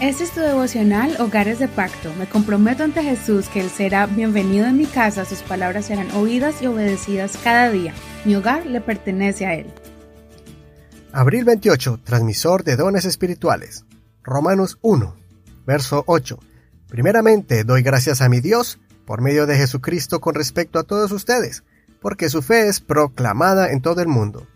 Este es tu devocional Hogares de Pacto. Me comprometo ante Jesús que Él será bienvenido en mi casa, sus palabras serán oídas y obedecidas cada día. Mi hogar le pertenece a Él. Abril 28, transmisor de dones espirituales. Romanos 1, verso 8. Primeramente doy gracias a mi Dios por medio de Jesucristo con respecto a todos ustedes, porque su fe es proclamada en todo el mundo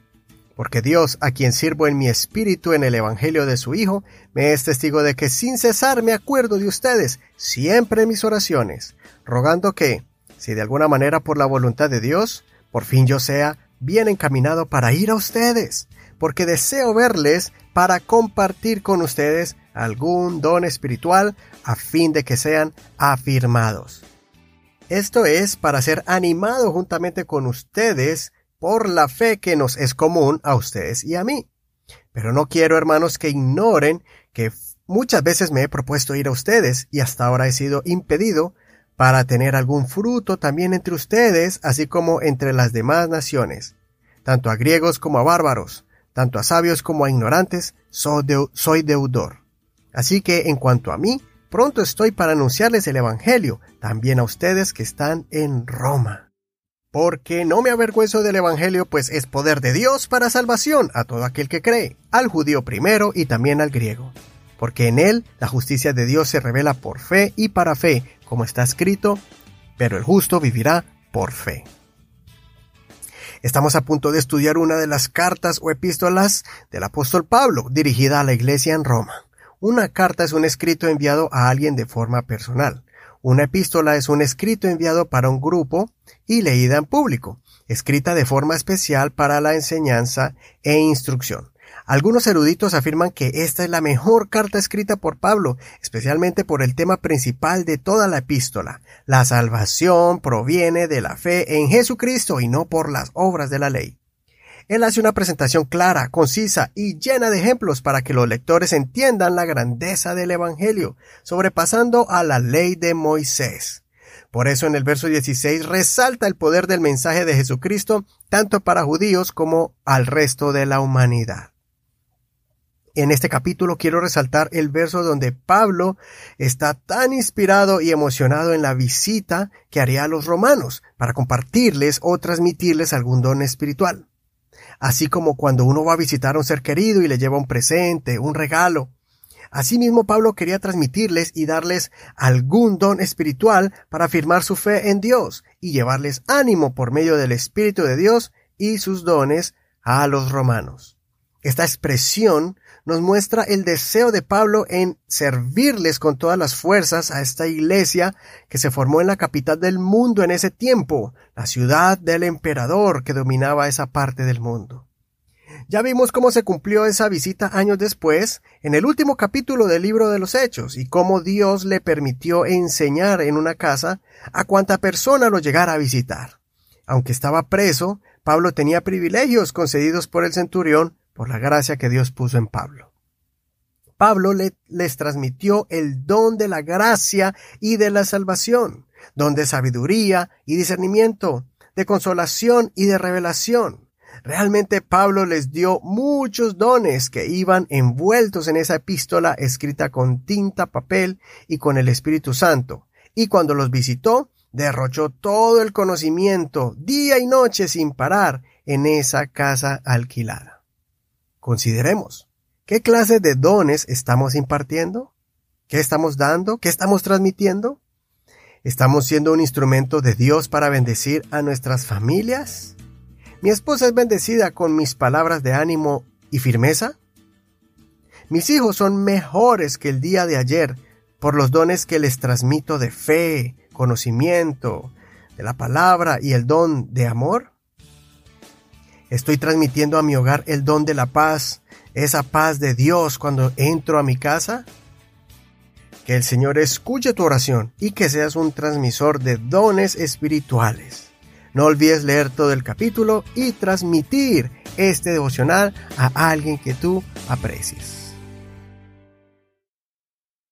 porque Dios, a quien sirvo en mi espíritu en el Evangelio de su Hijo, me es testigo de que sin cesar me acuerdo de ustedes, siempre en mis oraciones, rogando que, si de alguna manera por la voluntad de Dios, por fin yo sea bien encaminado para ir a ustedes, porque deseo verles para compartir con ustedes algún don espiritual a fin de que sean afirmados. Esto es para ser animado juntamente con ustedes por la fe que nos es común a ustedes y a mí. Pero no quiero, hermanos, que ignoren que muchas veces me he propuesto ir a ustedes y hasta ahora he sido impedido para tener algún fruto también entre ustedes, así como entre las demás naciones, tanto a griegos como a bárbaros, tanto a sabios como a ignorantes, soy, deudor. Así que en cuanto a mí, pronto estoy para anunciarles el Evangelio, también a ustedes que están en Roma porque no me avergüenzo del Evangelio, pues es poder de Dios para salvación a todo aquel que cree, al judío primero y también al griego. Porque en él la justicia de Dios se revela por fe y para fe, como está escrito, pero el justo vivirá por fe. Estamos a punto de estudiar una de las cartas o epístolas del apóstol Pablo, dirigida a la iglesia en Roma. Una carta es un escrito enviado a alguien de forma personal. Una epístola es un escrito enviado para un grupo y leída en público, escrita de forma especial para la enseñanza e instrucción. Algunos eruditos afirman que esta es la mejor carta escrita por Pablo, especialmente por el tema principal de toda la epístola. La salvación proviene de la fe en Jesucristo y no por las obras de la ley. Él hace una presentación clara, concisa y llena de ejemplos para que los lectores entiendan la grandeza del Evangelio, sobrepasando a la ley de Moisés. Por eso en el verso 16 resalta el poder del mensaje de Jesucristo tanto para judíos como al resto de la humanidad. En este capítulo quiero resaltar el verso donde Pablo está tan inspirado y emocionado en la visita que haría a los romanos para compartirles o transmitirles algún don espiritual así como cuando uno va a visitar a un ser querido y le lleva un presente, un regalo. Asimismo, Pablo quería transmitirles y darles algún don espiritual para afirmar su fe en Dios y llevarles ánimo por medio del Espíritu de Dios y sus dones a los romanos. Esta expresión nos muestra el deseo de Pablo en servirles con todas las fuerzas a esta iglesia que se formó en la capital del mundo en ese tiempo, la ciudad del emperador que dominaba esa parte del mundo. Ya vimos cómo se cumplió esa visita años después, en el último capítulo del libro de los Hechos, y cómo Dios le permitió enseñar en una casa a cuanta persona lo llegara a visitar. Aunque estaba preso, Pablo tenía privilegios concedidos por el centurión por la gracia que Dios puso en Pablo. Pablo les transmitió el don de la gracia y de la salvación, don de sabiduría y discernimiento, de consolación y de revelación. Realmente Pablo les dio muchos dones que iban envueltos en esa epístola escrita con tinta, papel y con el Espíritu Santo. Y cuando los visitó, derrochó todo el conocimiento, día y noche sin parar, en esa casa alquilada. Consideremos, ¿qué clase de dones estamos impartiendo? ¿Qué estamos dando? ¿Qué estamos transmitiendo? ¿Estamos siendo un instrumento de Dios para bendecir a nuestras familias? ¿Mi esposa es bendecida con mis palabras de ánimo y firmeza? Mis hijos son mejores que el día de ayer por los dones que les transmito de fe, conocimiento, de la palabra y el don de amor. Estoy transmitiendo a mi hogar el don de la paz, esa paz de Dios cuando entro a mi casa. Que el Señor escuche tu oración y que seas un transmisor de dones espirituales. No olvides leer todo el capítulo y transmitir este devocional a alguien que tú aprecies.